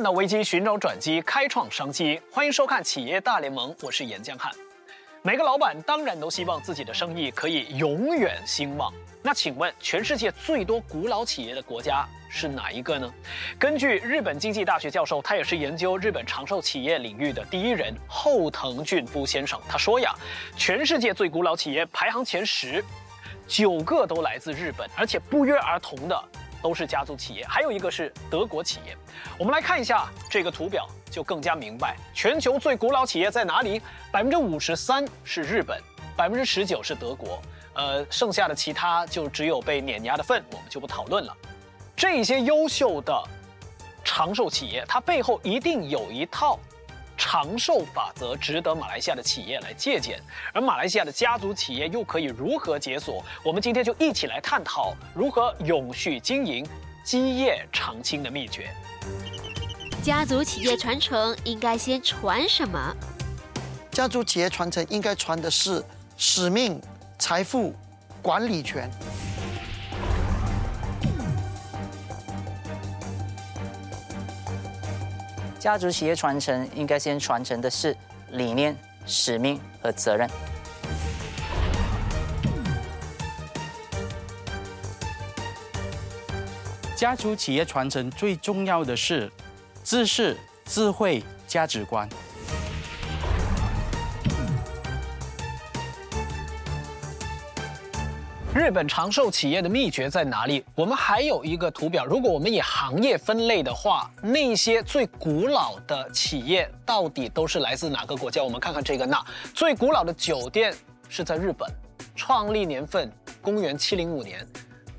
看到危机，寻找转机，开创商机。欢迎收看《企业大联盟》，我是严江汉。每个老板当然都希望自己的生意可以永远兴旺。那请问，全世界最多古老企业的国家是哪一个呢？根据日本经济大学教授，他也是研究日本长寿企业领域的第一人后藤俊夫先生，他说呀，全世界最古老企业排行前十，九个都来自日本，而且不约而同的都是家族企业，还有一个是德国企业。我们来看一下这个图表，就更加明白全球最古老企业在哪里。百分之五十三是日本，百分之十九是德国。呃，剩下的其他就只有被碾压的份，我们就不讨论了。这些优秀的长寿企业，它背后一定有一套长寿法则，值得马来西亚的企业来借鉴。而马来西亚的家族企业又可以如何解锁？我们今天就一起来探讨如何永续经营、基业长青的秘诀。家族企业传承应该先传什么？家族企业传承应该传的是使命。财富管理权。家族企业传承应该先传承的是理念、使命和责任。家族企业传承最重要的是知识、智慧、价值观。日本长寿企业的秘诀在哪里？我们还有一个图表，如果我们以行业分类的话，那些最古老的企业到底都是来自哪个国家？我们看看这个，那最古老的酒店是在日本，创立年份公元七零五年。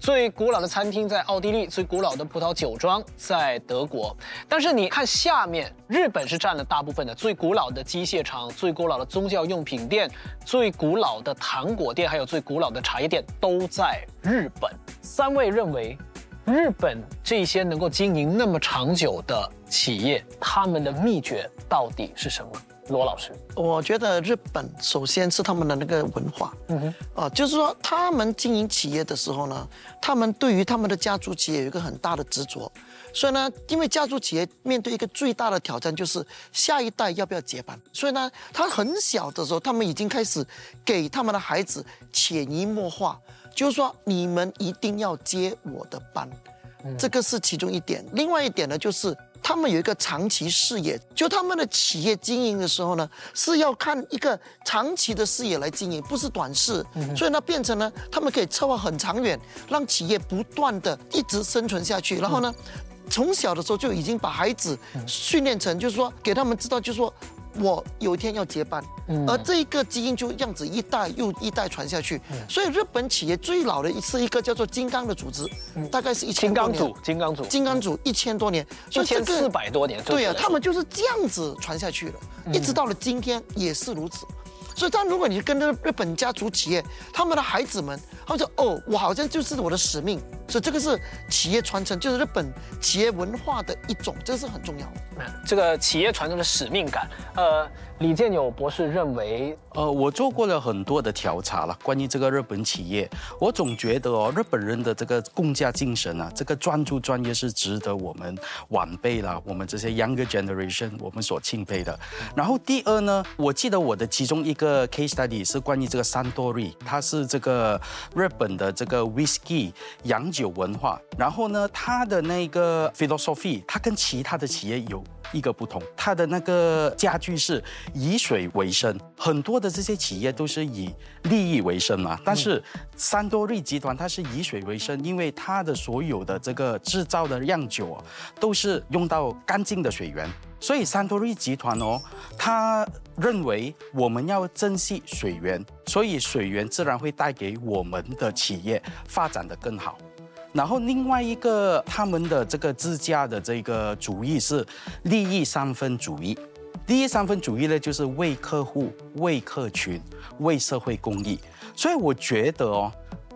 最古老的餐厅在奥地利，最古老的葡萄酒庄在德国。但是你看下面，日本是占了大部分的。最古老的机械厂、最古老的宗教用品店、最古老的糖果店，还有最古老的茶叶店都在日本。三位认为，日本这些能够经营那么长久的企业，他们的秘诀到底是什么？罗老师，我觉得日本首先是他们的那个文化，嗯哼，啊，就是说他们经营企业的时候呢，他们对于他们的家族企业有一个很大的执着，所以呢，因为家族企业面对一个最大的挑战就是下一代要不要接班，所以呢，他很小的时候，他们已经开始给他们的孩子潜移默化，就是说你们一定要接我的班，这个是其中一点，另外一点呢就是。他们有一个长期视野，就他们的企业经营的时候呢，是要看一个长期的视野来经营，不是短视。所以呢，变成呢，他们可以策划很长远，让企业不断的一直生存下去。然后呢，从小的时候就已经把孩子训练成，就是说给他们知道，就是说。我有一天要接班，而这一个基因就这样子一代又一代传下去。所以日本企业最老的一次一个叫做金刚的组织，大概是一千多年。金刚组，金刚组，金刚组一千多年，一千四百多年。对呀，他们就是这样子传下去了，一直到了今天也是如此。所以，但如果你跟着日本家族企业，他们的孩子们，他们说：“哦，我好像就是我的使命。”所以，这个是企业传承，就是日本企业文化的一种，这是很重要的。这个企业传承的使命感，呃。李建友博士认为，呃，我做过了很多的调查了，关于这个日本企业，我总觉得哦，日本人的这个共家精神啊，这个专注专业是值得我们晚辈啦，我们这些 younger generation 我们所钦佩的。然后第二呢，我记得我的其中一个 case study 是关于这个三多利，它是这个日本的这个 whisky 洋酒文化。然后呢，它的那个 philosophy，它跟其他的企业有。一个不同，它的那个家具是以水为生，很多的这些企业都是以利益为生嘛。但是三多瑞集团它是以水为生，因为它的所有的这个制造的酿酒都是用到干净的水源，所以三多瑞集团哦，他认为我们要珍惜水源，所以水源自然会带给我们的企业发展的更好。然后另外一个他们的这个自驾的这个主义是利益三分主义，利益三分主义呢就是为客户、为客群、为社会公益。所以我觉得哦，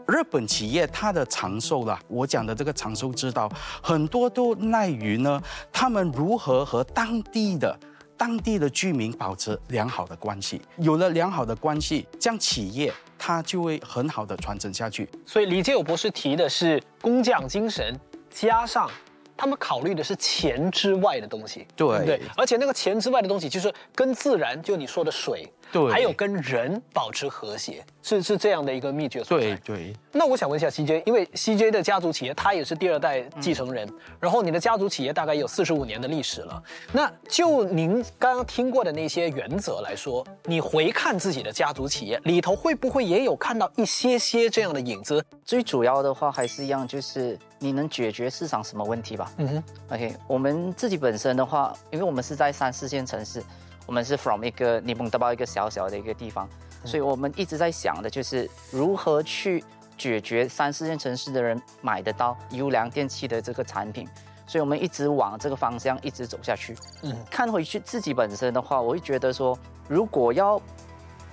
日本企业它的长寿啦，我讲的这个长寿之道，很多都赖于呢，他们如何和当地的。当地的居民保持良好的关系，有了良好的关系，这样企业它就会很好的传承下去。所以李建友博士提的是工匠精神加上他们考虑的是钱之外的东西，对不对？而且那个钱之外的东西，就是跟自然，就你说的水，对还有跟人保持和谐，是是这样的一个秘诀所在。对对，那我想问一下 CJ，因为 CJ 的家族企业，他也是第二代继承人，然后你的家族企业大概有四十五年的历史了。那就您刚刚听过的那些原则来说，你回看自己的家族企业里头，会不会也有看到一些些这样的影子？最主要的话还是一样，就是你能解决市场什么问题吧。嗯哼，OK，我们自己本身的话，因为我们是在三四线城市，我们是 from 一个尼蒙德包一个小小的一个地方，所以我们一直在想的就是如何去解决三四线城市的人买得到优良电器的这个产品，所以我们一直往这个方向一直走下去。嗯。嗯，看回去自己本身的话，我会觉得说，如果要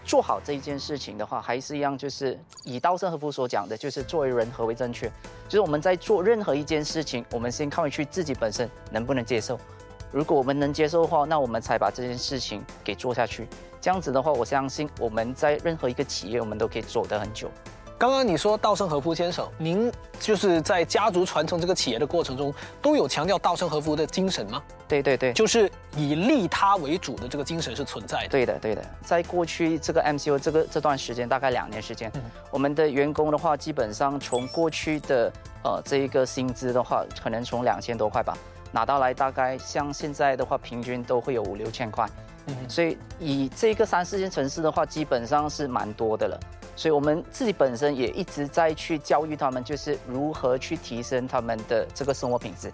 做好这一件事情的话，还是一样，就是以稻盛和夫所讲的，就是作为人何为正确，就是我们在做任何一件事情，我们先看回去自己本身能不能接受。如果我们能接受的话，那我们才把这件事情给做下去。这样子的话，我相信我们在任何一个企业，我们都可以走得很久。刚刚你说稻盛和夫先生，您就是在家族传承这个企业的过程中，都有强调稻盛和夫的精神吗？对对对，就是以利他为主的这个精神是存在的。对的，对的，在过去这个 MCO 这个这段时间，大概两年时间，我们的员工的话，基本上从过去的呃这一个薪资的话，可能从两千多块吧，拿到来大概像现在的话，平均都会有五六千块。所以以这个三四线城市的话，基本上是蛮多的了。所以我们自己本身也一直在去教育他们，就是如何去提升他们的这个生活品质。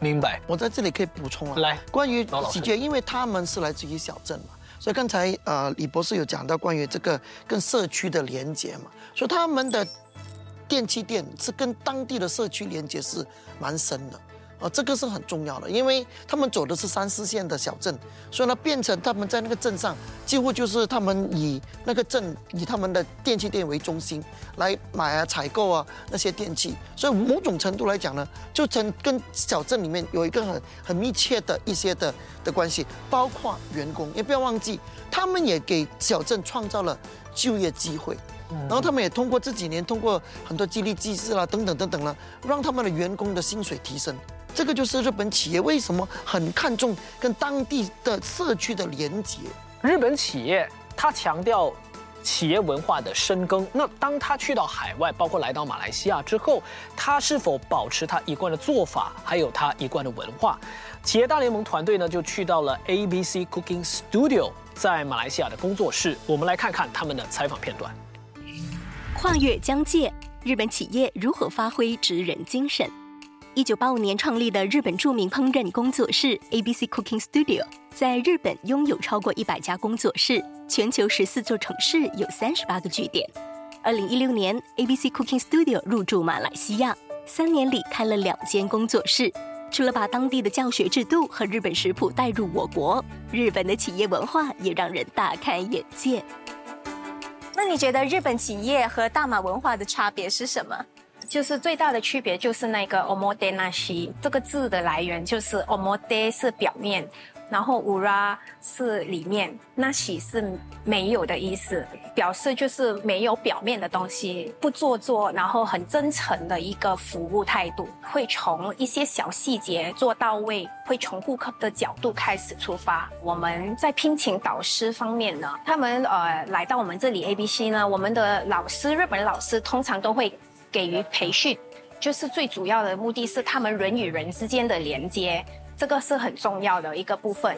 明白。我在这里可以补充啊，来关于老老师喜鹊，因为他们是来自于小镇嘛，所以刚才呃李博士有讲到关于这个跟社区的连接嘛，所以他们的电器店是跟当地的社区连接是蛮深的。啊，这个是很重要的，因为他们走的是三四线的小镇，所以呢，变成他们在那个镇上，几乎就是他们以那个镇以他们的电器店为中心来买啊、采购啊那些电器，所以某种程度来讲呢，就成跟小镇里面有一个很很密切的一些的的关系，包括员工，也不要忘记，他们也给小镇创造了就业机会。然后他们也通过这几年，通过很多激励机制啦，等等等等啦，让他们的员工的薪水提升。这个就是日本企业为什么很看重跟当地的社区的连接。日本企业它强调企业文化的深耕。那当他去到海外，包括来到马来西亚之后，他是否保持他一贯的做法，还有他一贯的文化？企业大联盟团队呢，就去到了 ABC Cooking Studio 在马来西亚的工作室，我们来看看他们的采访片段。跨越疆界，日本企业如何发挥职人精神？一九八五年创立的日本著名烹饪工作室 ABC Cooking Studio，在日本拥有超过一百家工作室，全球十四座城市有三十八个据点。二零一六年，ABC Cooking Studio 入驻马来西亚，三年里开了两间工作室。除了把当地的教学制度和日本食谱带入我国，日本的企业文化也让人大开眼界。那你觉得日本企业和大马文化的差别是什么？就是最大的区别就是那个 omotenashi 这个字的来源就是 omote 是表面，然后 ura 是里面，nashi 是没有的意思，表示就是没有表面的东西，不做作，然后很真诚的一个服务态度，会从一些小细节做到位，会从顾客的角度开始出发。我们在聘请导师方面呢，他们呃来到我们这里 ABC 呢，我们的老师日本老师通常都会。给予培训，就是最主要的目的是他们人与人之间的连接，这个是很重要的一个部分。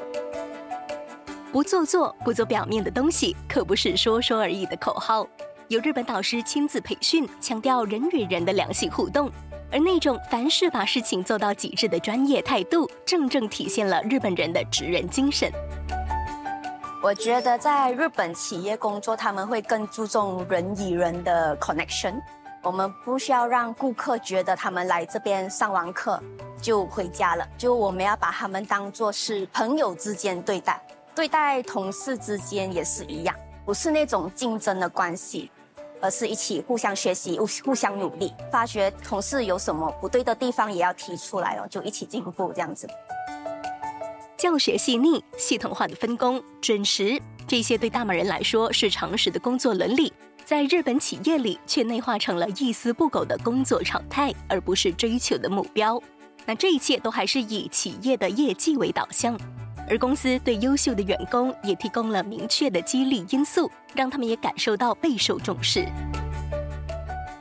不做作，不做表面的东西，可不是说说而已的口号。有日本导师亲自培训，强调人与人的良性互动，而那种凡事把事情做到极致的专业态度，正正体现了日本人的职人精神。我觉得在日本企业工作，他们会更注重人与人的 connection。我们不需要让顾客觉得他们来这边上完课就回家了，就我们要把他们当做是朋友之间对待，对待同事之间也是一样，不是那种竞争的关系，而是一起互相学习、互互相努力，发觉同事有什么不对的地方也要提出来哦，就一起进步这样子。教学细腻、系统化的分工、准时，这些对大马人来说是常识的工作伦理。在日本企业里，却内化成了一丝不苟的工作常态，而不是追求的目标。那这一切都还是以企业的业绩为导向，而公司对优秀的员工也提供了明确的激励因素，让他们也感受到备受重视。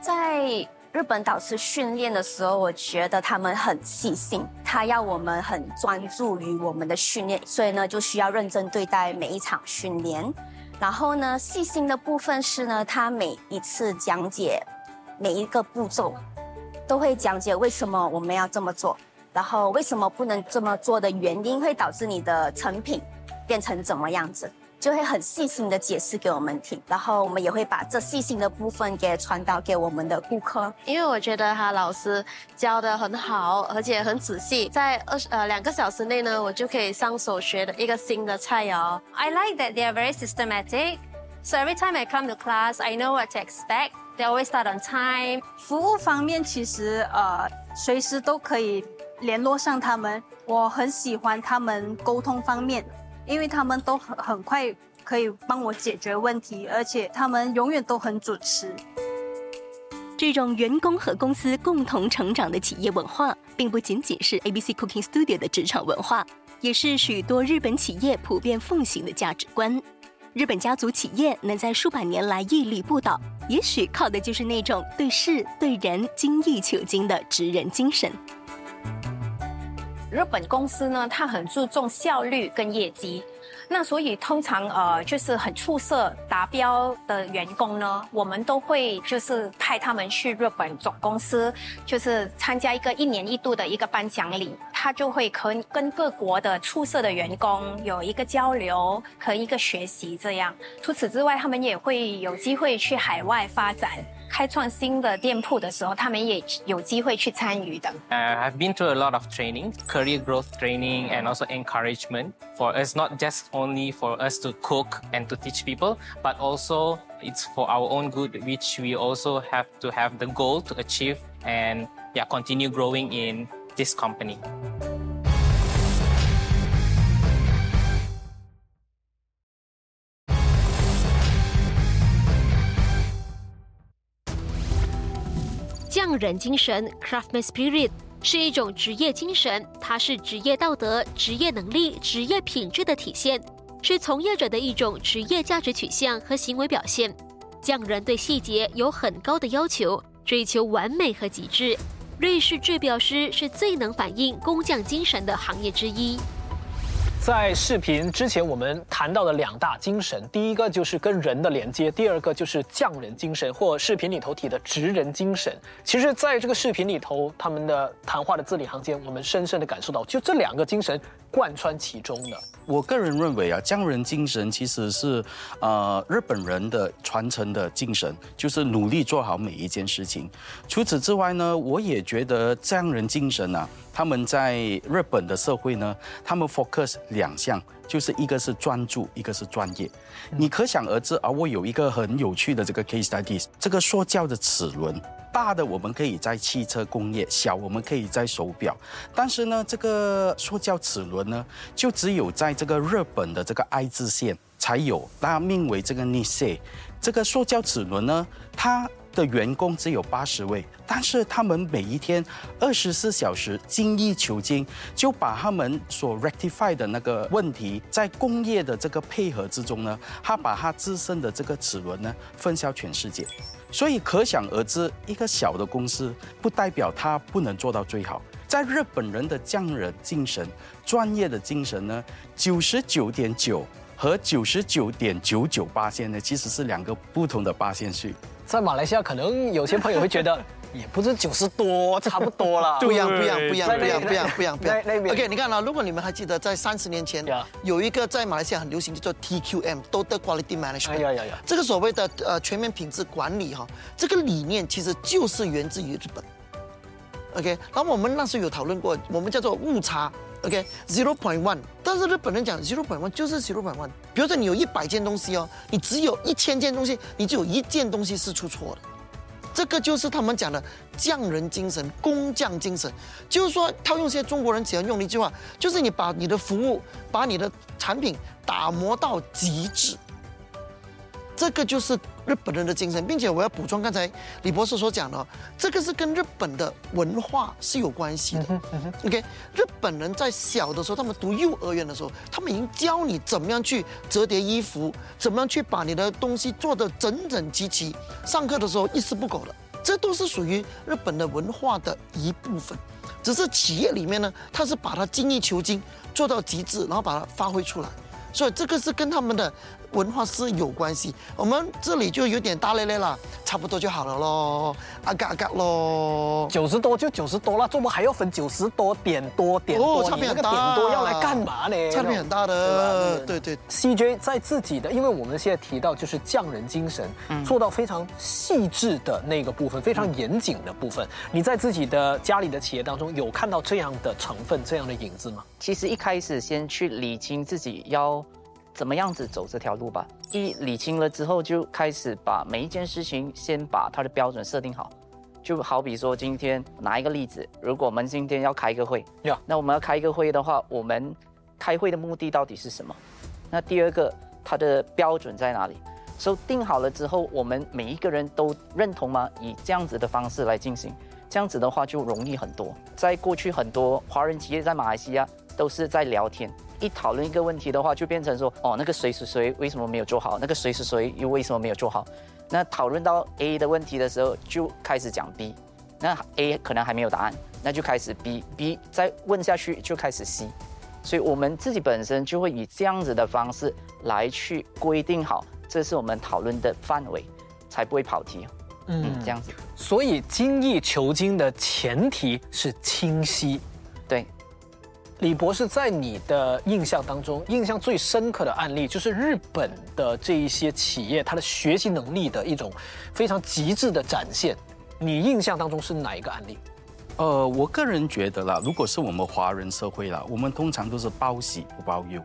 在日本导师训练的时候，我觉得他们很细心，他要我们很专注于我们的训练，所以呢，就需要认真对待每一场训练。然后呢，细心的部分是呢，他每一次讲解每一个步骤，都会讲解为什么我们要这么做，然后为什么不能这么做的原因，会导致你的成品变成怎么样子。就会很细心的解释给我们听，然后我们也会把这细心的部分给传导给我们的顾客。因为我觉得他老师教的很好，而且很仔细，在二十呃两个小时内呢，我就可以上手学的一个新的菜肴。I like that they are very systematic, so every time I come to class, I know what to expect. They always start on time. 服务方面其实呃随时都可以联络上他们，我很喜欢他们沟通方面。因为他们都很很快可以帮我解决问题，而且他们永远都很准时。这种员工和公司共同成长的企业文化，并不仅仅是 ABC Cooking Studio 的职场文化，也是许多日本企业普遍奉行的价值观。日本家族企业能在数百年来屹立不倒，也许靠的就是那种对事对人精益求精的职人精神。日本公司呢，它很注重效率跟业绩，那所以通常呃就是很出色达标的员工呢，我们都会就是派他们去日本总公司，就是参加一个一年一度的一个颁奖礼，他就会可跟各国的出色的员工有一个交流和一个学习这样。除此之外，他们也会有机会去海外发展。开创新的店铺的时候，他们也有机会去参与的。Uh, I've been through a lot of training, career growth training, and also encouragement for us, not just only for us to cook and to teach people, but also it's for our own good, which we also have to have the goal to achieve and yeah, continue growing in this company. 匠人精神 （Craftsman Spirit） 是一种职业精神，它是职业道德、职业能力、职业品质的体现，是从业者的一种职业价值取向和行为表现。匠人对细节有很高的要求，追求完美和极致。瑞士制表师是最能反映工匠精神的行业之一。在视频之前，我们谈到的两大精神，第一个就是跟人的连接，第二个就是匠人精神，或视频里头提的职人精神。其实，在这个视频里头，他们的谈话的字里行间，我们深深的感受到，就这两个精神贯穿其中的。我个人认为啊，匠人精神其实是呃日本人的传承的精神，就是努力做好每一件事情。除此之外呢，我也觉得匠人精神啊。他们在日本的社会呢，他们 focus 两项，就是一个是专注，一个是专业。你可想而知。而我有一个很有趣的这个 case studies，这个塑胶的齿轮，大的我们可以在汽车工业，小我们可以在手表。但是呢，这个塑胶齿轮呢，就只有在这个日本的这个爱知县才有，那命为这个 Nisei。这个塑胶齿轮呢，它。的员工只有八十位，但是他们每一天二十四小时精益求精，就把他们所 rectify 的那个问题，在工业的这个配合之中呢，他把他自身的这个齿轮呢分销全世界，所以可想而知，一个小的公司不代表他不能做到最好。在日本人的匠人精神、专业的精神呢，九十九点九和九十九点九九八线呢，其实是两个不同的八线序。在马来西亚，可能有些朋友会觉得，也不是九十多，差不多了。不一样，不一样，不一样，不一样，不一样，不一样，不一样。OK，你看啊，如果你们还记得，在三十年前，有一个在马来西亚很流行，叫做 TQM，Total Quality Management。呀呀呀！这个所谓的呃全面品质管理哈，这个理念其实就是源自于日本。OK，然后我们那时候有讨论过，我们叫做误差。OK，zero point one，但是日本人讲 zero point one 就是 zero point one。比如说你有一百件东西哦，你只有一千件东西，你就有一件东西是出错的。这个就是他们讲的匠人精神、工匠精神，就是说套用现在中国人喜欢用的一句话，就是你把你的服务、把你的产品打磨到极致。这个就是日本人的精神，并且我要补充刚才李博士所讲的，这个是跟日本的文化是有关系的。OK，日本人在小的时候，他们读幼儿园的时候，他们已经教你怎么样去折叠衣服，怎么样去把你的东西做得整整齐齐，上课的时候一丝不苟的，这都是属于日本的文化的一部分。只是企业里面呢，他是把它精益求精做到极致，然后把它发挥出来，所以这个是跟他们的文化是有关系。我们这里就有点大咧咧了，差不多就好了咯，啊嘎啊嘎咯。九十多就九十多了，怎么还要分九十多点多点多？哦差别很你那个点多要来干嘛呢？差别很大的，对对。CJ 在自己的，因为我们现在提到就是匠人精神，做到非常细致的那个部分，非常严谨的部分。你在自己的家里的企业当中有看到这样的成分、这样的影子吗？其实一开始先去理清自己要怎么样子走这条路吧。一理清了之后，就开始把每一件事情先把它的标准设定好。就好比说，今天拿一个例子，如果我们今天要开一个会，呀那我们要开一个会的话，我们开会的目的到底是什么？那第二个，它的标准在哪里？所以定好了之后，我们每一个人都认同吗？以这样子的方式来进行，这样子的话就容易很多。在过去，很多华人企业在马来西亚都是在聊天，一讨论一个问题的话，就变成说，哦，那个谁谁谁为什么没有做好？那个谁谁谁又为什么没有做好？那讨论到 A 的问题的时候，就开始讲 B，那 A 可能还没有答案，那就开始 B，B 再问下去就开始 C。所以我们自己本身就会以这样子的方式来去规定好，这是我们讨论的范围，才不会跑题。嗯，这样子。所以精益求精的前提是清晰。对，李博士在你的印象当中，印象最深刻的案例就是日本的这一些企业，它的学习能力的一种非常极致的展现。你印象当中是哪一个案例？呃，我个人觉得啦，如果是我们华人社会啦，我们通常都是包喜不包忧。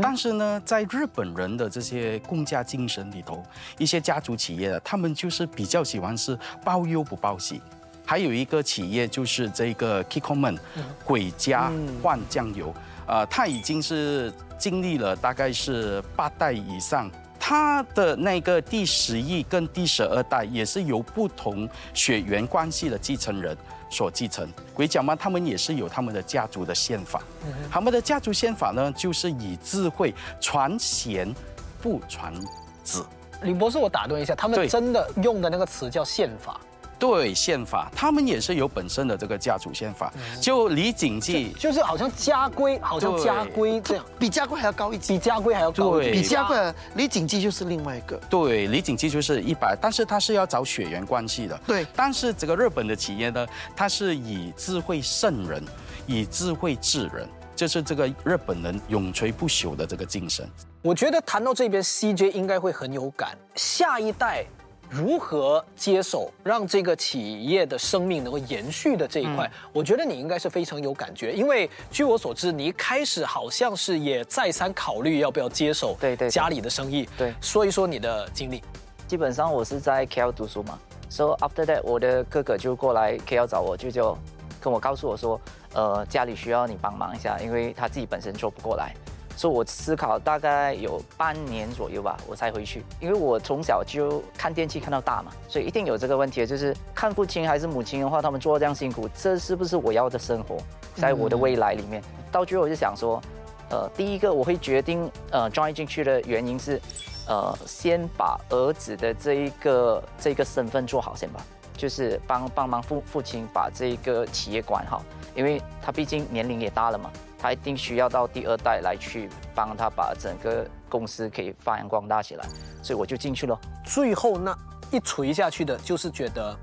但是呢，在日本人的这些共家精神里头，一些家族企业的，他们就是比较喜欢是包忧不包喜。还有一个企业就是这个 Kikoman 鬼家换酱油，呃，它已经是经历了大概是八代以上。他的那个第十一跟第十二代也是由不同血缘关系的继承人所继承。鬼脚嘛，他们也是有他们的家族的宪法，他们的家族宪法呢，就是以智慧传贤，不传子。李博士，我打断一下，他们真的用的那个词叫宪法，对宪法，他们也是有本身的这个家族宪法。就李锦记，就是好像家规，好像家规这样，比家规还要高一级，比家规还要高一对级。比家规李锦记就是另外一个。对，李锦记就是一百，但是他是要找血缘关系的。对但是这个日本的企业呢，它是以智慧胜人，以智慧治人，就是这个日本人永垂不朽的这个精神。我觉得谈到这边，CJ 应该会很有感。下一代如何接手，让这个企业的生命能够延续的这一块，我觉得你应该是非常有感觉。因为据我所知，你一开始好像是也再三考虑要不要接手对对对家里的生意。对说一说你的经历。基本上我是在 KL 读书嘛，so after that 我的哥哥就过来 KL 找我，就就跟我告诉我说，呃，家里需要你帮忙一下，因为他自己本身做不过来。所以我思考大概有半年左右吧，我才回去。因为我从小就看电器看到大嘛，所以一定有这个问题，就是看父亲还是母亲的话，他们做这样辛苦，这是不是我要的生活？在我的未来里面，到最后我就想说，呃，第一个我会决定呃 join 进去的原因是，呃，先把儿子的这一个这个身份做好先吧，就是帮帮忙父父亲把这个企业管好，因为他毕竟年龄也大了嘛，他一定需要到第二代来去帮他把整个公司可以发扬光大起来，所以我就进去了。最后那一锤下去的，就是觉得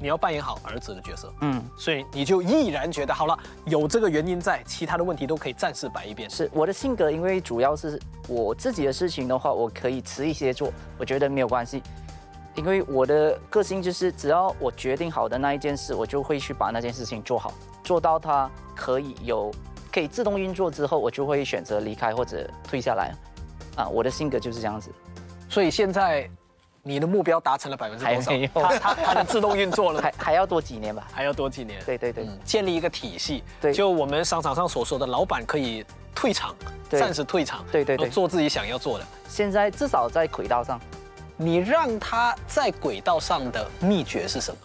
你要扮演好儿子的角色，嗯，所以你就毅然觉得好了，有这个原因在，其他的问题都可以暂时摆一边。是我的性格，因为主要是我自己的事情的话，我可以迟一些做，我觉得没有关系。因为我的个性就是，只要我决定好的那一件事，我就会去把那件事情做好，做到它可以有可以自动运作之后，我就会选择离开或者退下来。啊，我的性格就是这样子。所以现在你的目标达成了百分之多少？它它它能自动运作了还还要多几年吧？还要多几年？对对对，嗯，建立一个体系，对就我们商场上所说的，老板可以退场，对暂时退场，对对对做自己想要做的。现在至少在轨道上，你让他在轨道上的秘诀是什么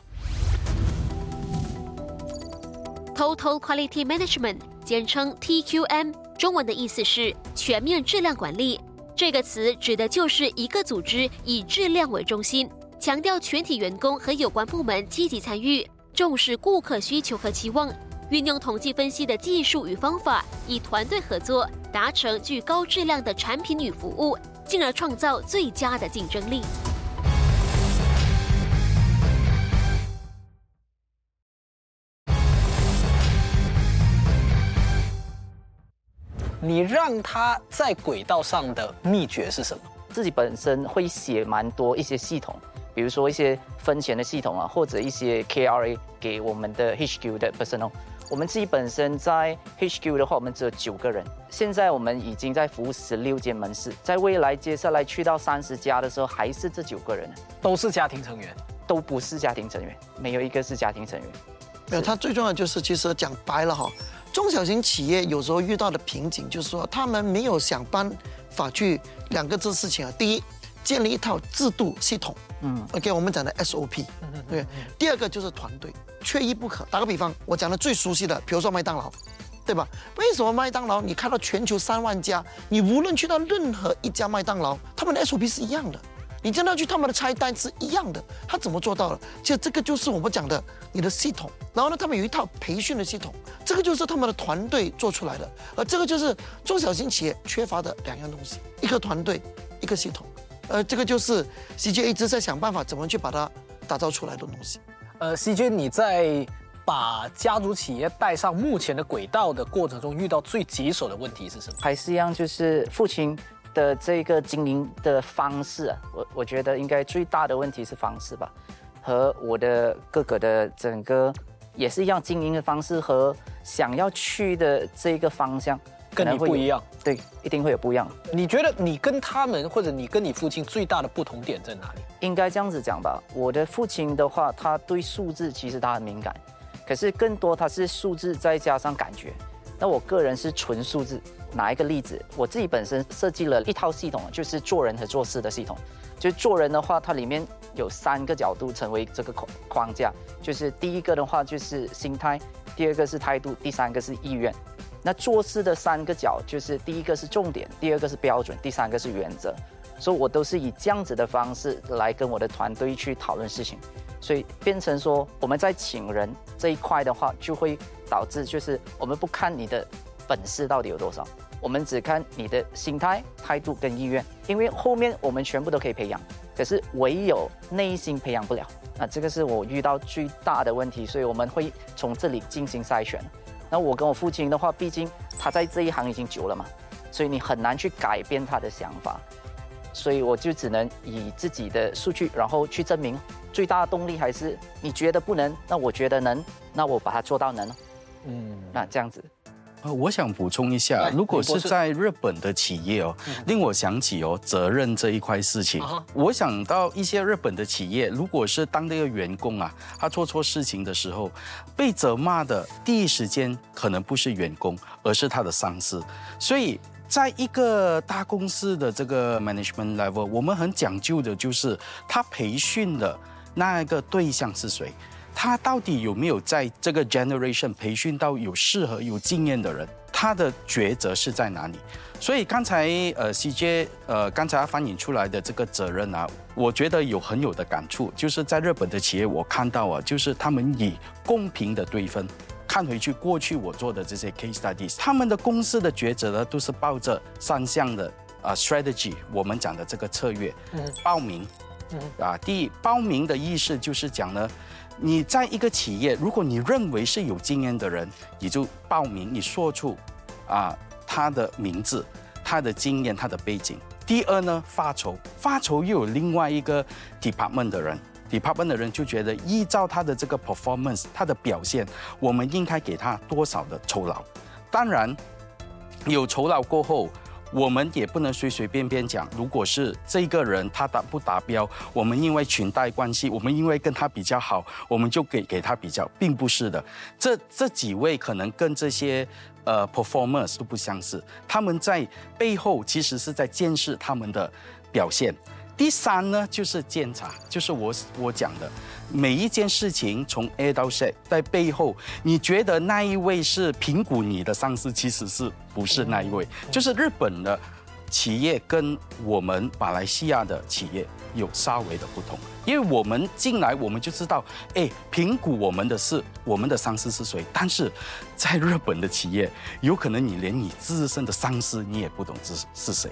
？Total Quality Management，简称 TQM，中文的意思是全面质量管理。这个词指的就是一个组织以质量为中心，强调全体员工和有关部门积极参与，重视顾客需求和期望，运用统计分析的技术与方法，以团队合作达成具高质量的产品与服务，进而创造最佳的竞争力。你让他在轨道上的秘诀是什么？自己本身会写蛮多一些系统，比如说一些分钱的系统啊，或者一些 KRA 给我们的 HQ 的 personnel。我们自己本身在 HQ 的话，我们只有九个人。现在我们已经在服务十六间门市，在未来接下来去到三十家的时候，还是这九个人，都是家庭成员，都不是家庭成员，没有一个是家庭成员。没有，它最重要就是，其实讲白了哈。中小型企业有时候遇到的瓶颈，就是说他们没有想办法去两个字事情啊。第一，建立一套制度系统，嗯，OK，我们讲的 SOP，对。第二个就是团队，缺一不可。打个比方，我讲的最熟悉的，比如说麦当劳，对吧？为什么麦当劳你看到全球三万家，你无论去到任何一家麦当劳，他们的 SOP 是一样的。你真的去他们的菜单是一样的，他怎么做到的？其实这个就是我们讲的你的系统。然后呢，他们有一套培训的系统，这个就是他们的团队做出来的。而这个就是中小型企业缺乏的两样东西：一个团队，一个系统。呃，这个就是 CJ 一直在想办法怎么去把它打造出来的东西。呃，CJ 你在把家族企业带上目前的轨道的过程中，遇到最棘手的问题是什么？还是一样，就是父亲。的这个经营的方式啊，我我觉得应该最大的问题是方式吧，和我的哥哥的整个也是一样经营的方式和想要去的这个方向跟你不一样，对，一定会有不一样。你觉得你跟他们或者你跟你父亲最大的不同点在哪里？应该这样子讲吧，我的父亲的话，他对数字其实他很敏感，可是更多他是数字再加上感觉，那我个人是纯数字。拿一个例子，我自己本身设计了一套系统，就是做人和做事的系统。就做人的话，它里面有三个角度成为这个框框架，就是第一个的话就是心态，第二个是态度，第三个是意愿。那做事的三个角，就是第一个是重点，第二个是标准，第三个是原则。所以我都是以这样子的方式来跟我的团队去讨论事情，所以变成说我们在请人这一块的话，就会导致就是我们不看你的。本事到底有多少？我们只看你的心态、态度跟意愿，因为后面我们全部都可以培养，可是唯有内心培养不了。那这个是我遇到最大的问题，所以我们会从这里进行筛选。那我跟我父亲的话，毕竟他在这一行已经久了嘛，所以你很难去改变他的想法，所以我就只能以自己的数据，然后去证明。最大的动力还是你觉得不能，那我觉得能，那我把它做到能。嗯，那这样子。呃，我想补充一下，如果是在日本的企业哦，令我想起哦责任这一块事情。我想到一些日本的企业，如果是当这个员工啊，他做错事情的时候，被责骂的第一时间可能不是员工，而是他的上司。所以，在一个大公司的这个 management level，我们很讲究的就是他培训的那一个对象是谁。他到底有没有在这个 generation 培训到有适合、有经验的人？他的抉择是在哪里？所以刚才呃，CJ 呃，刚才他反映出来的这个责任啊，我觉得有很有的感触。就是在日本的企业，我看到啊，就是他们以公平的对分，看回去过去我做的这些 case studies，他们的公司的抉择呢，都是抱着三项的啊 strategy，我们讲的这个策略，嗯，报名，嗯，嗯啊，第一，报名的意思就是讲呢。你在一个企业，如果你认为是有经验的人，你就报名，你说出，啊，他的名字、他的经验、他的背景。第二呢，发酬，发酬又有另外一个 department 的人，department 的人就觉得依照他的这个 performance，他的表现，我们应该给他多少的酬劳。当然，有酬劳过后。我们也不能随随便便讲，如果是这个人他达不达标，我们因为裙带关系，我们因为跟他比较好，我们就给给他比较，并不是的。这这几位可能跟这些呃 performers 都不相似，他们在背后其实是在监视他们的表现。第三呢，就是监察，就是我我讲的，每一件事情从 A 到 Z，在背后，你觉得那一位是评估你的上司，其实是不是那一位？就是日本的企业跟我们马来西亚的企业有稍微的不同，因为我们进来我们就知道，哎，评估我们的是我们的上司是谁，但是在日本的企业，有可能你连你自身的上司你也不懂是是谁。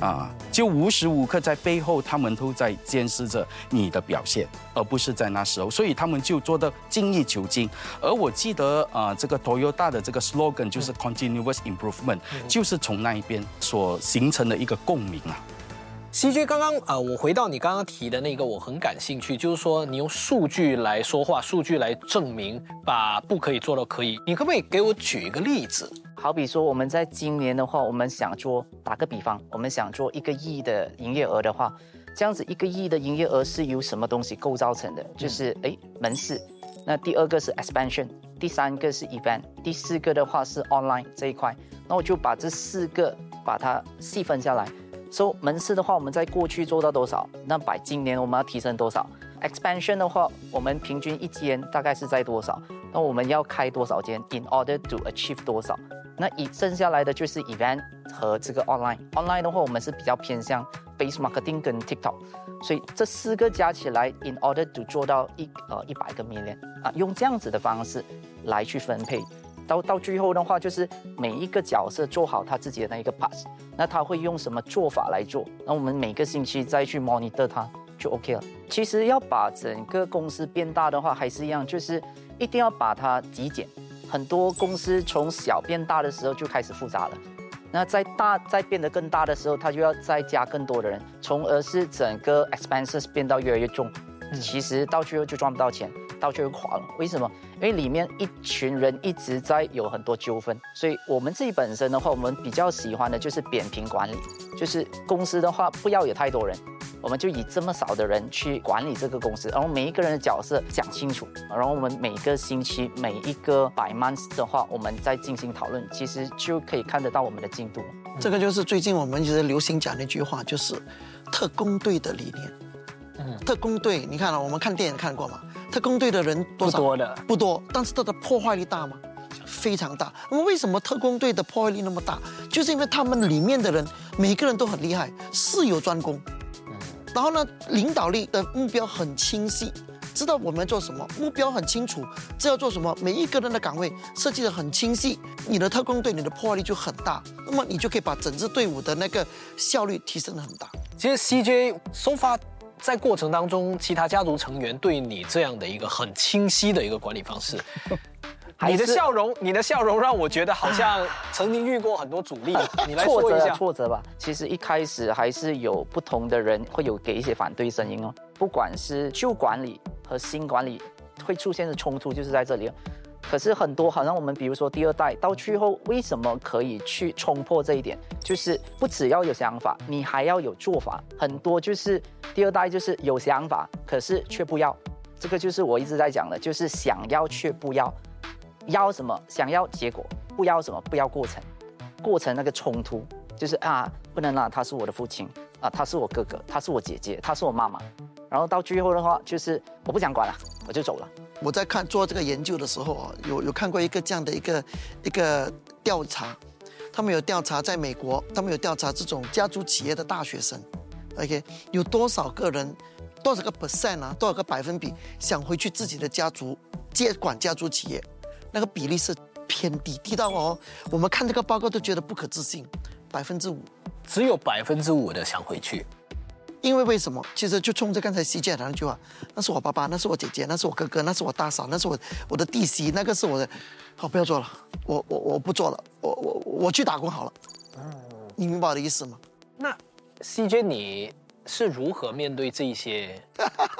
啊，就无时无刻在背后，他们都在监视着你的表现，而不是在那时候，所以他们就做到精益求精。而我记得啊，这个 Toyota 的这个 slogan 就是 continuous improvement，就是从那一边所形成的一个共鸣啊。CJ，刚刚啊，我回到你刚刚提的那个，我很感兴趣，就是说你用数据来说话，数据来证明把不可以做到可以。你可不可以给我举一个例子？好比说，我们在今年的话，我们想做，打个比方，我们想做一个亿的营业额的话，这样子一个亿的营业额是由什么东西构造成的？就是哎，门市。那第二个是 expansion，第三个是 event，第四个的话是 online 这一块。那我就把这四个把它细分下来。说门市的话，我们在过去做到多少？那把今年我们要提升多少？expansion 的话，我们平均一间大概是在多少？那我们要开多少间？In order to achieve 多少？那以剩下来的就是 event 和这个 online。online 的话，我们是比较偏向 face marketing 跟 TikTok。所以这四个加起来，in order to 做到一呃一百个 million 啊，用这样子的方式来去分配。到到最后的话，就是每一个角色做好他自己的那一个 part，那他会用什么做法来做？那我们每个星期再去 monitor 他就 OK 了。其实要把整个公司变大的话，还是一样，就是一定要把它极简。很多公司从小变大的时候就开始复杂了，那在大在变得更大的时候，它就要再加更多的人，从而是整个 expenses 变到越来越重，其实到最后就赚不到钱。到最后垮了，为什么？因为里面一群人一直在有很多纠纷，所以我们自己本身的话，我们比较喜欢的就是扁平管理，就是公司的话不要有太多人，我们就以这么少的人去管理这个公司，然后每一个人的角色讲清楚，然后我们每个星期每一个百 months 的话，我们再进行讨论，其实就可以看得到我们的进度。这个就是最近我们一直流行讲的一句话，就是特工队的理念。嗯，特工队，你看了我们看电影看过吗？特工队的人多少？不多的，不多。但是它的破坏力大吗？非常大。那么为什么特工队的破坏力那么大？就是因为他们里面的人每个人都很厉害，事有专攻。然后呢，领导力的目标很清晰，知道我们做什么，目标很清楚，知道做什么。每一个人的岗位设计的很清晰，你的特工队，你的破坏力就很大。那么你就可以把整支队伍的那个效率提升的很大。其实 CJ 收发。在过程当中，其他家族成员对你这样的一个很清晰的一个管理方式，你的笑容，你的笑容让我觉得好像曾经遇过很多阻力。你来说一下挫折吧。其实一开始还是有不同的人会有给一些反对声音哦，不管是旧管理和新管理会出现的冲突，就是在这里。可是很多，好像我们比如说第二代到最后，为什么可以去冲破这一点？就是不只要有想法，你还要有做法。很多就是第二代就是有想法，可是却不要。这个就是我一直在讲的，就是想要却不要。要什么？想要结果，不要什么？不要过程。过程那个冲突就是啊，不能让他是我的父亲啊，他是我哥哥，他是我姐姐，他是我妈妈。然后到最后的话，就是我不想管了，我就走了。我在看做这个研究的时候啊，有有看过一个这样的一个一个调查，他们有调查在美国，他们有调查这种家族企业的大学生，OK，有多少个人，多少个 percent 啊，多少个百分比想回去自己的家族接管家族企业，那个比例是偏低，低到哦，我们看这个报告都觉得不可置信，百分之五，只有百分之五的想回去。因为为什么？其实就冲着刚才西姐的那句话，那是我爸爸，那是我姐姐，那是我哥哥，那是我大嫂，那是我我的弟媳，那个是我的，好不要做了，我我我不做了，我我我去打工好了。嗯，你明白我的意思吗？那 CJ 你是如何面对这些？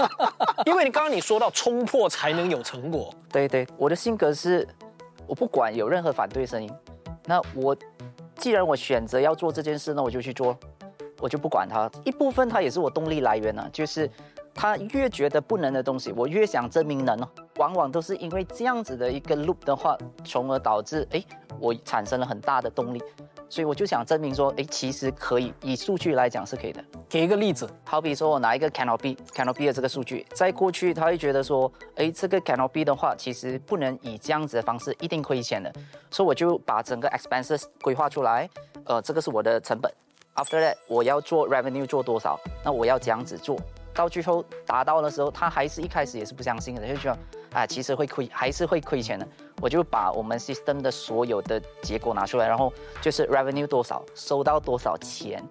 因为你刚刚你说到冲破才能有成果。对对，我的性格是，我不管有任何反对声音，那我既然我选择要做这件事，那我就去做。我就不管他，一部分他也是我动力来源呢。就是他越觉得不能的东西，我越想证明能。往往都是因为这样子的一个 loop 的话，从而导致哎，我产生了很大的动力。所以我就想证明说，哎，其实可以，以数据来讲是可以的。给一个例子，好比说我拿一个 Canopy，Canopy 的这个数据，在过去他会觉得说，哎，这个 Canopy 的话，其实不能以这样子的方式一定亏钱的，所以我就把整个 expenses 规划出来，呃，这个是我的成本。After that，我要做 revenue 做多少？那我要这样子做，到最后达到的时候，他还是一开始也是不相信的，就觉得，啊，其实会亏，还是会亏钱的。我就把我们 system 的所有的结果拿出来，然后就是 revenue 多少，收到多少钱，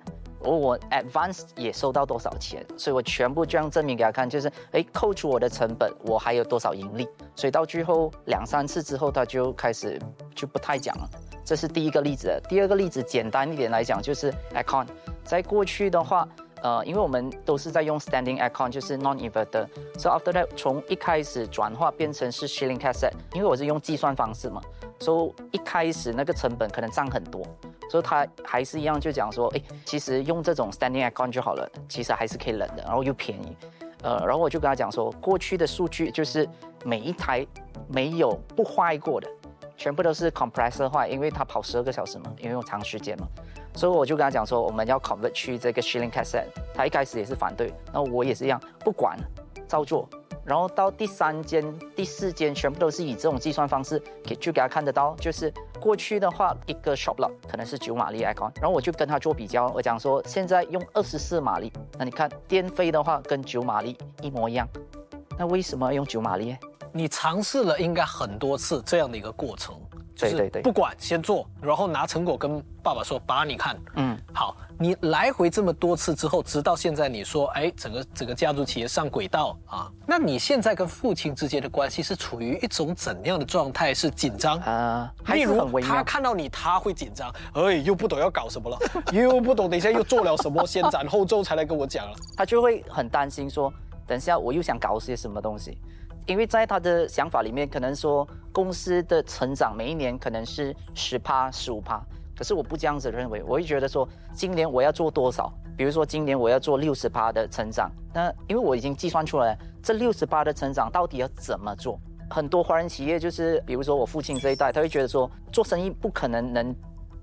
我我 advance 也收到多少钱，所以我全部这样证明给他看，就是，哎，扣除我的成本，我还有多少盈利。所以到最后两三次之后，他就开始就不太讲了。这是第一个例子。第二个例子简单一点来讲，就是 icon。在过去的话，呃，因为我们都是在用 standing icon，就是 non-inverter。So after that，从一开始转化变成是 shilling cassette，因为我是用计算方式嘛，所以一开始那个成本可能涨很多。所以他还是一样就讲说，哎，其实用这种 standing icon 就好了，其实还是可以冷的，然后又便宜。呃，然后我就跟他讲说，过去的数据就是每一台没有不坏过的。全部都是 compressor 坏，因为它跑十二个小时嘛，因为用长时间嘛，所以我就跟他讲说，我们要 convert 去这个 shilling cassette。他一开始也是反对，那我也是一样，不管，照做。然后到第三间、第四间，全部都是以这种计算方式给就给他看得到，就是过去的话，一个 shop lot 可能是九马力 icon，然后我就跟他做比较，我讲说现在用二十四马力，那你看电费的话跟九马力一模一样，那为什么要用九马力？你尝试了应该很多次这样的一个过程，对对对，不管先做，然后拿成果跟爸爸说，爸你看，嗯，好，你来回这么多次之后，直到现在你说，哎，整个整个家族企业上轨道啊，那你现在跟父亲之间的关系是处于一种怎样的状态？是紧张啊？例如他看到你他会紧张，哎，又不懂要搞什么了，又不懂等一下又做了什么，先斩后奏才来跟我讲了，他就会很担心说，等下我又想搞些什么东西。因为在他的想法里面，可能说公司的成长每一年可能是十趴、十五趴，可是我不这样子认为，我会觉得说今年我要做多少？比如说今年我要做六十趴的成长，那因为我已经计算出来这六十趴的成长到底要怎么做？很多华人企业就是，比如说我父亲这一代，他会觉得说做生意不可能能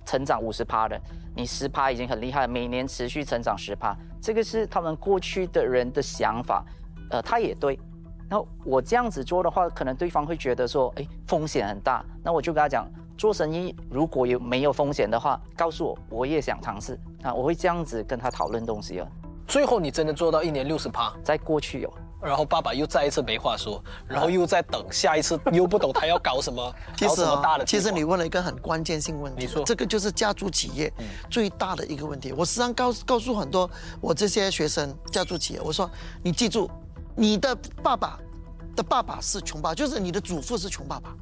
成长五十趴的，你十趴已经很厉害，每年持续成长十趴，这个是他们过去的人的想法，呃，他也对。那我这样子做的话，可能对方会觉得说，哎，风险很大。那我就跟他讲，做生意如果有没有风险的话，告诉我，我也想尝试。啊，我会这样子跟他讨论东西啊。最后你真的做到一年六十趴，在过去有，然后爸爸又再一次没话说，然后又在等下一次，又不懂他要搞什么，搞什么大的。其实你问了一个很关键性问题，你说这个就是家族企业最大的一个问题。我时常告告诉很多我这些学生，家族企业，我说你记住。你的爸爸的爸爸是穷爸，就是你的祖父是穷爸爸，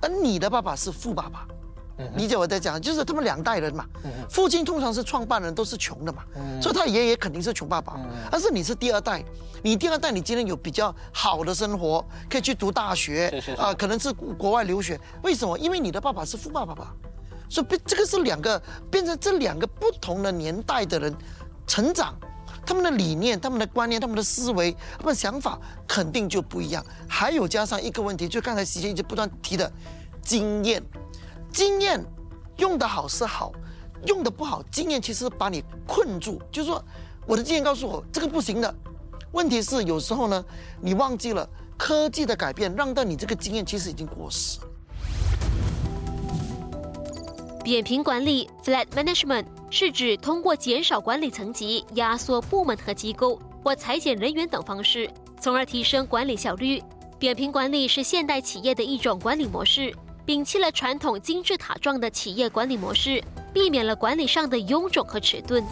而你的爸爸是富爸爸。理解我在讲，就是他们两代人嘛。父亲通常是创办人，都是穷的嘛，所以他爷爷肯定是穷爸爸。但是你是第二代，你第二代你今天有比较好的生活，可以去读大学啊，可能是国外留学。为什么？因为你的爸爸是富爸爸吧。所以这个是两个变成这两个不同的年代的人成长。他们的理念、他们的观念、他们的思维、他们的想法肯定就不一样。还有加上一个问题，就刚才习先一直不断提的经验，经验用得好是好，用得不好，经验其实把你困住。就是说，我的经验告诉我这个不行的。问题是有时候呢，你忘记了科技的改变，让到你这个经验其实已经过时。扁平管理 （flat management） 是指通过减少管理层级、压缩部门和机构或裁减人员等方式，从而提升管理效率。扁平管理是现代企业的一种管理模式，摒弃了传统金字塔状的企业管理模式，避免了管理上的臃肿和迟钝。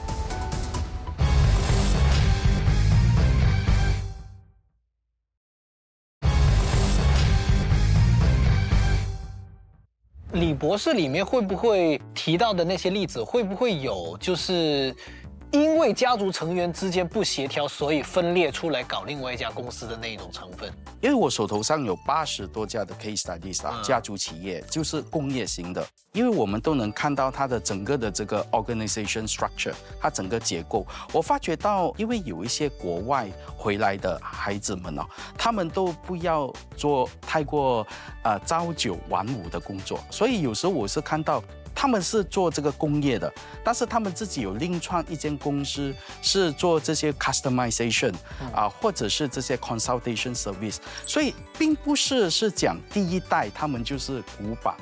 李博士里面会不会提到的那些例子，会不会有就是因为家族成员之间不协调，所以分裂出来搞另外一家公司的那一种成分？因为我手头上有八十多家的 case studies 啊，家族企业就是工业型的，因为我们都能看到它的整个的这个 organization structure，它整个结构。我发觉到，因为有一些国外回来的孩子们哦，他们都不要做太过呃朝九晚五的工作，所以有时候我是看到他们是做这个工业的，但是他们自己有另创一间公司，是做这些 customization 啊，或者是这些 consultation service。所以并不是是讲第一代他们就是古板，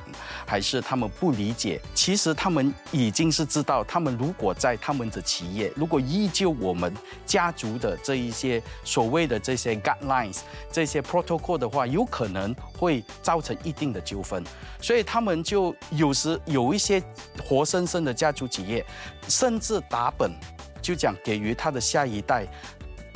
还是他们不理解。其实他们已经是知道，他们如果在他们的企业，如果依旧我们家族的这一些所谓的这些 guidelines、这些 protocol 的话，有可能会造成一定的纠纷。所以他们就有时有一些活生生的家族企业，甚至打本，就讲给予他的下一代，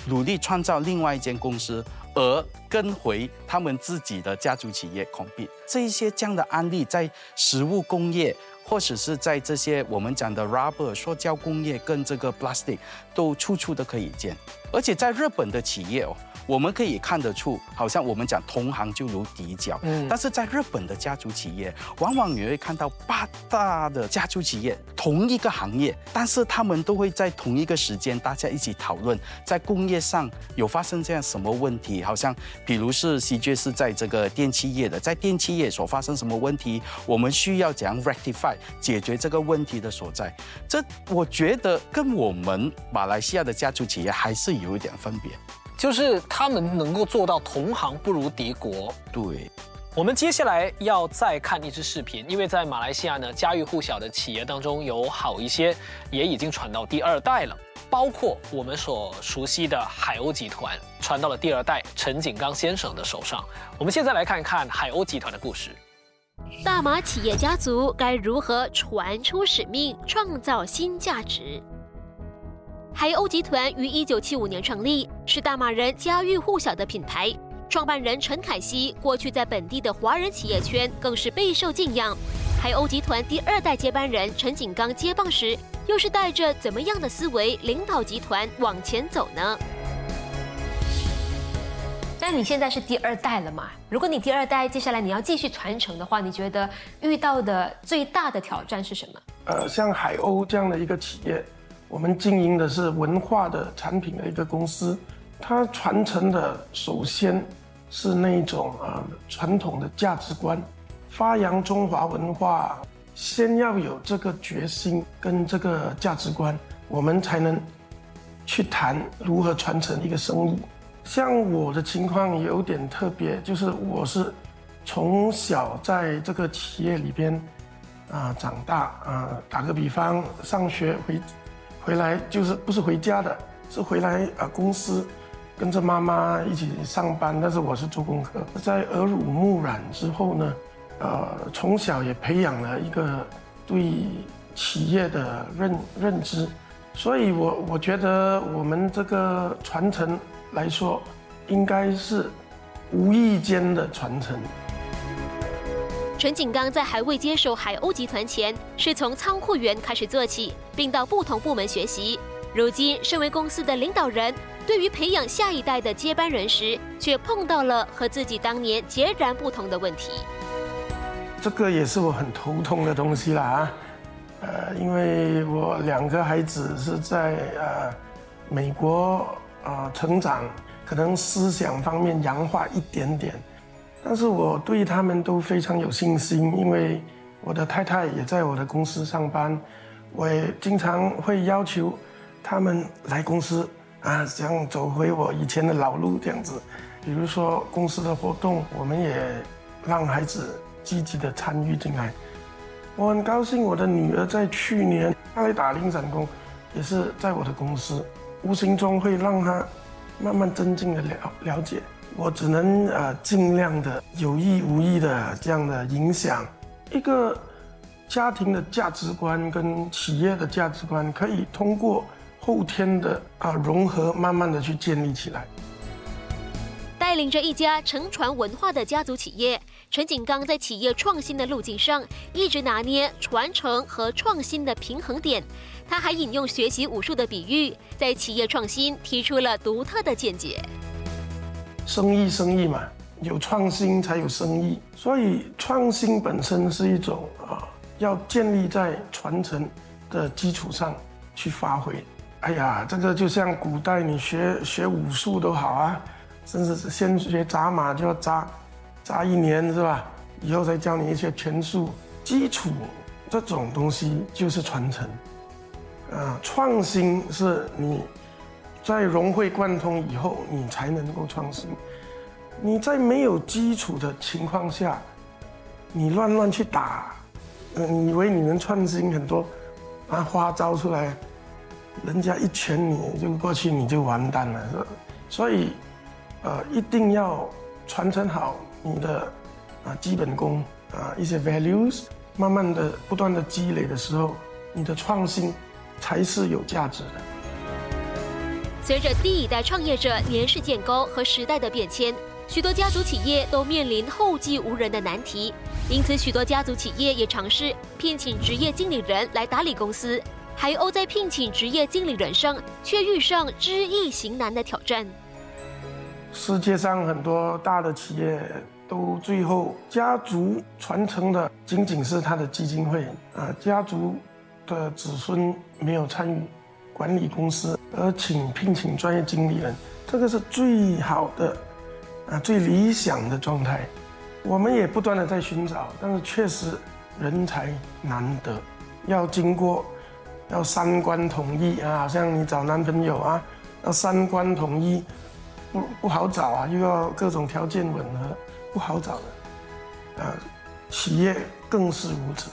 努力创造另外一间公司，而跟回他们自己的家族企业孔币。这一些这样的案例，在食物工业，或者是在这些我们讲的 rubber 塑胶工业跟这个 plastic，都处处都可以见。而且在日本的企业哦。我们可以看得出，好像我们讲同行就如敌角，嗯，但是在日本的家族企业，往往你会看到八大的家族企业同一个行业，但是他们都会在同一个时间，大家一起讨论在工业上有发生这样什么问题，好像比如是 CJ 是在这个电器业的，在电器业所发生什么问题，我们需要怎样 rectify 解决这个问题的所在，这我觉得跟我们马来西亚的家族企业还是有一点分别。就是他们能够做到同行不如敌国。对，我们接下来要再看一支视频，因为在马来西亚呢，家喻户晓的企业当中有好一些也已经传到第二代了，包括我们所熟悉的海鸥集团传到了第二代陈景刚先生的手上。我们现在来看一看海鸥集团的故事。大马企业家族该如何传出使命，创造新价值？海鸥集团于一九七五年成立，是大马人家喻户晓的品牌。创办人陈凯西过去在本地的华人企业圈更是备受敬仰。海鸥集团第二代接班人陈景刚接棒时，又是带着怎么样的思维领导集团往前走呢？那你现在是第二代了嘛？如果你第二代接下来你要继续传承的话，你觉得遇到的最大的挑战是什么？呃，像海鸥这样的一个企业。我们经营的是文化的产品的一个公司，它传承的首先是那种啊传统的价值观，发扬中华文化，先要有这个决心跟这个价值观，我们才能去谈如何传承一个生意。像我的情况有点特别，就是我是从小在这个企业里边啊长大啊，打个比方，上学回。回来就是不是回家的，是回来啊公司，跟着妈妈一起上班。但是我是做功课，在耳濡目染之后呢，呃，从小也培养了一个对企业的认认知，所以我我觉得我们这个传承来说，应该是无意间的传承。陈景刚在还未接手海鸥集团前，是从仓库员开始做起，并到不同部门学习。如今，身为公司的领导人，对于培养下一代的接班人时，却碰到了和自己当年截然不同的问题。这个也是我很头痛的东西啦啊，呃，因为我两个孩子是在呃美国啊成长，可能思想方面洋化一点点。但是我对他们都非常有信心，因为我的太太也在我的公司上班，我也经常会要求他们来公司啊，想走回我以前的老路这样子。比如说公司的活动，我们也让孩子积极的参与进来。我很高兴，我的女儿在去年她来打零散工，也是在我的公司，无形中会让她慢慢增进的了了解。我只能呃尽量的有意无意的这样的影响一个家庭的价值观跟企业的价值观，可以通过后天的啊融合，慢慢的去建立起来。带领着一家承传文化的家族企业，陈景刚在企业创新的路径上一直拿捏传承和创新的平衡点。他还引用学习武术的比喻，在企业创新提出了独特的见解。生意，生意嘛，有创新才有生意，所以创新本身是一种啊，要建立在传承的基础上去发挥。哎呀，这个就像古代你学学武术都好啊，甚至是先学扎马就要扎扎一年是吧？以后再教你一些拳术，基础这种东西就是传承，啊，创新是你在融会贯通以后，你才能够创新。你在没有基础的情况下，你乱乱去打，你以为你能创新很多，啊花招出来，人家一拳你就过去，你就完蛋了。所以，呃，一定要传承好你的啊基本功啊一些 values，慢慢的不断的积累的时候，你的创新才是有价值的。随着第一代创业者年事渐高和时代的变迁，许多家族企业都面临后继无人的难题，因此许多家族企业也尝试聘请职业经理人来打理公司。海鸥在聘请职业经理人上，却遇上知易行难的挑战。世界上很多大的企业都最后家族传承的仅仅是他的基金会啊，家族的子孙没有参与管理公司，而请聘请专业经理人，这个是最好的啊，最理想的状态。我们也不断的在寻找，但是确实人才难得，要经过。要三观统一啊，好像你找男朋友啊，要三观统一，不不好找啊，又要各种条件吻合，不好找的，啊，企业更是如此。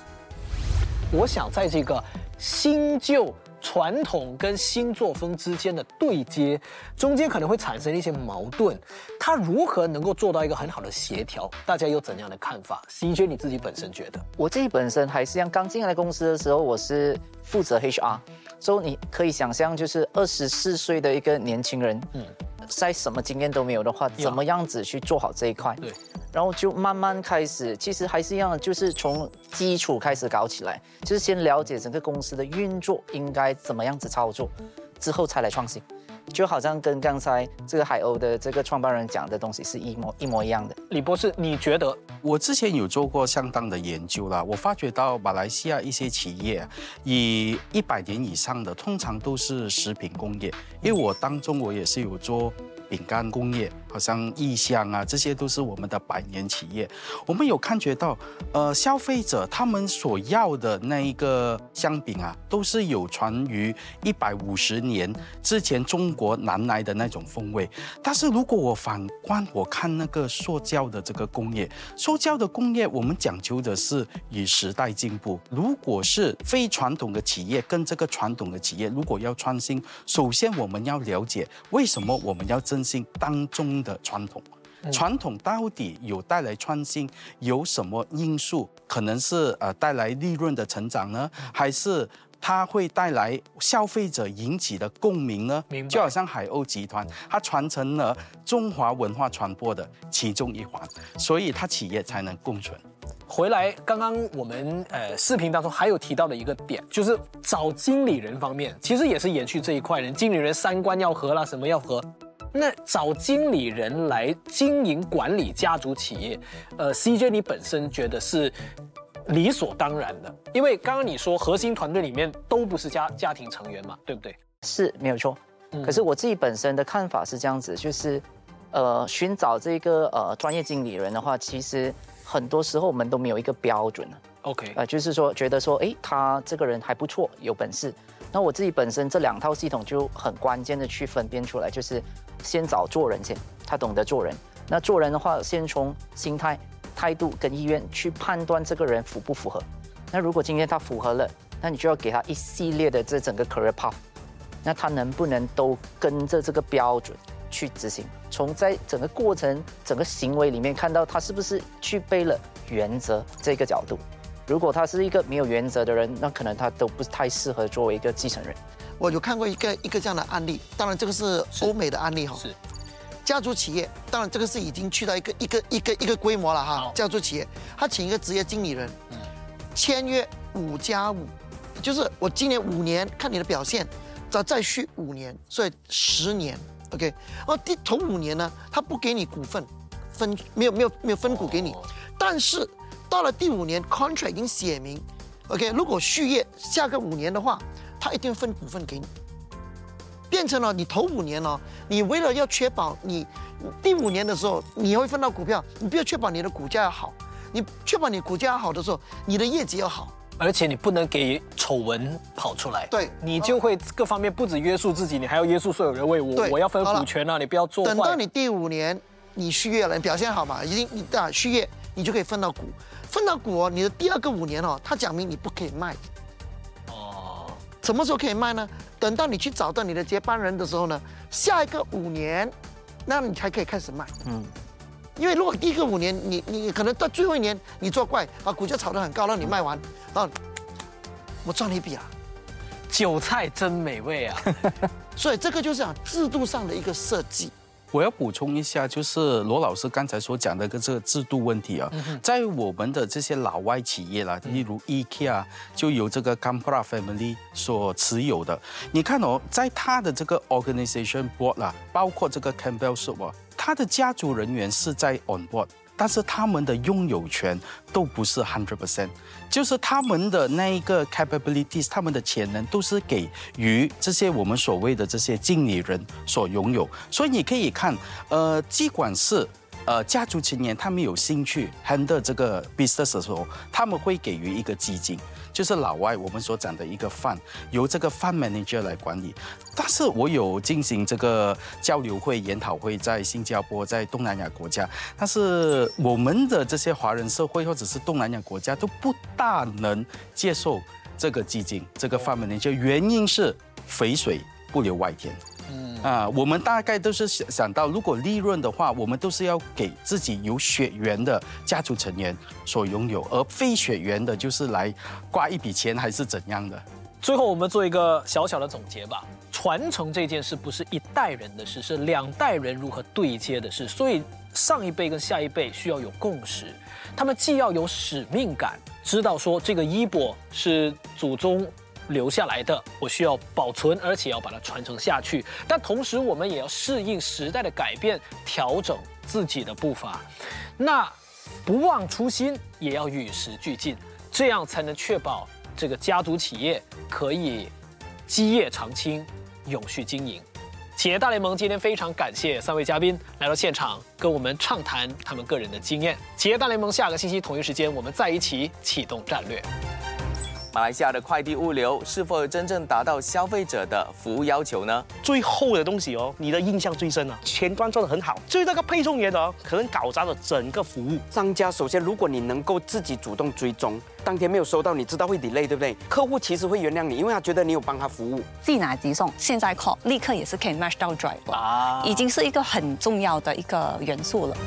我想在这个新旧。传统跟新作风之间的对接，中间可能会产生一些矛盾，它如何能够做到一个很好的协调？大家有怎样的看法？CJ 你自己本身觉得？我自己本身还是像刚进来公司的时候，我是负责 HR，所以你可以想象，就是二十四岁的一个年轻人，嗯，在什么经验都没有的话，怎么样子去做好这一块？对。然后就慢慢开始，其实还是一样，就是从基础开始搞起来，就是先了解整个公司的运作应该怎么样子操作，之后才来创新。就好像跟刚才这个海鸥的这个创办人讲的东西是一模一模一样的。李博士，你觉得？我之前有做过相当的研究啦，我发觉到马来西亚一些企业以一百年以上的，通常都是食品工业，因为我当中我也是有做。饼干工业，好像异香啊，这些都是我们的百年企业。我们有感觉到，呃，消费者他们所要的那一个香饼啊，都是有传于一百五十年之前中国南来的那种风味。但是如果我反观我看那个塑胶的这个工业，塑胶的工业，我们讲究的是与时代进步。如果是非传统的企业跟这个传统的企业，如果要创新，首先我们要了解为什么我们要真心当中的传统，传统到底有带来创新，有什么因素？可能是呃带来利润的成长呢，还是它会带来消费者引起的共鸣呢？就好像海鸥集团，它传承了中华文化传播的其中一环，所以它企业才能共存。回来，刚刚我们呃视频当中还有提到的一个点，就是找经理人方面，其实也是延续这一块人，经理人三观要合啦，什么要合。那找经理人来经营管理家族企业，呃，CJ 你本身觉得是理所当然的，因为刚刚你说核心团队里面都不是家家庭成员嘛，对不对？是没有错。可是我自己本身的看法是这样子，就是，呃，寻找这个呃专业经理人的话，其实很多时候我们都没有一个标准 OK，呃，就是说觉得说，哎，他这个人还不错，有本事。那我自己本身这两套系统就很关键的去分辨出来，就是。先找做人先，他懂得做人。那做人的话，先从心态、态度跟意愿去判断这个人符不符合。那如果今天他符合了，那你就要给他一系列的这整个 career path。那他能不能都跟着这个标准去执行？从在整个过程、整个行为里面看到他是不是具备了原则这个角度。如果他是一个没有原则的人，那可能他都不太适合作为一个继承人。我有看过一个一个这样的案例，当然这个是欧美的案例哈。是，家族企业，当然这个是已经去到一个一个一个一个规模了哈。家族企业，他请一个职业经理人，签约五加五，就是我今年五年看你的表现，再再续五年，所以十年，OK。哦，第头五年呢，他不给你股份分，没有没有没有分股给你，但是到了第五年，contract 已经写明，OK，如果续约下个五年的话。他一定分股份给你，变成了你头五年了，你为了要确保你第五年的时候你会分到股票，你不要确保你的股价要好，你确保你股价要好的时候，你的业绩要好，而且你不能给丑闻跑出来，对你就会各方面不止约束自己，你还要约束所有人为我，我要分股权啊，你不要做坏。等到你第五年你续约了，你表现好嘛，已经你啊续约，你就可以分到股，分到股哦，你的第二个五年哦，他讲明你不可以卖。哦，什么时候可以卖呢？等到你去找到你的接班人的时候呢，下一个五年，那你才可以开始卖。嗯，因为如果第一个五年你你可能到最后一年你作怪，把股价炒得很高，让你卖完，然后我赚了一笔啊。韭菜真美味啊！所以这个就是讲制度上的一个设计。我要补充一下，就是罗老师刚才所讲的个这个制度问题啊，在我们的这些老外企业啦，例如 IKEA 就由这个 Campra Family 所持有的。你看哦，在他的这个 organization board 啦，包括这个 Campbell Soup 啊，他的家族人员是在 on board，但是他们的拥有权都不是 hundred percent，就是他们的那一个 capabilities，他们的潜能都是给予这些我们所谓的这些经理人所拥有。所以你可以看，呃，尽管是。呃，家族成员他们有兴趣 handle 这个 business 的时候，他们会给予一个基金，就是老外我们所讲的一个 fund，由这个 fund manager 来管理。但是我有进行这个交流会、研讨会，在新加坡，在东南亚国家，但是我们的这些华人社会或者是东南亚国家都不大能接受这个基金，这个 fund manager，原因是肥水不流外田。啊，我们大概都是想想到，如果利润的话，我们都是要给自己有血缘的家族成员所拥有，而非血缘的，就是来刮一笔钱还是怎样的。最后我们做一个小小的总结吧。传承这件事不是一代人的事，是两代人如何对接的事。所以上一辈跟下一辈需要有共识，他们既要有使命感，知道说这个衣钵是祖宗留下来的，我需要保存，而且要把它传承下去。但同时，我们也要适应时代的改变，调整自己的步伐。那不忘初心，也要与时俱进，这样才能确保这个家族企业可以基业长青、永续经营。企业大联盟今天非常感谢三位嘉宾来到现场，跟我们畅谈他们个人的经验。企业大联盟下个星期同一时间，我们再一起启动战略。马来西亚的快递物流是否真正达到消费者的服务要求呢？最厚的东西哦，你的印象最深啊，前端做的很好，至于那个配送员哦，可能搞砸了整个服务。商家首先，如果你能够自己主动追踪，当天没有收到，你知道会 delay，对不对？客户其实会原谅你，因为他觉得你有帮他服务。即拿即送，现在 call 立刻也是可以 match 到 driver，啊，已经是一个很重要的一个元素了。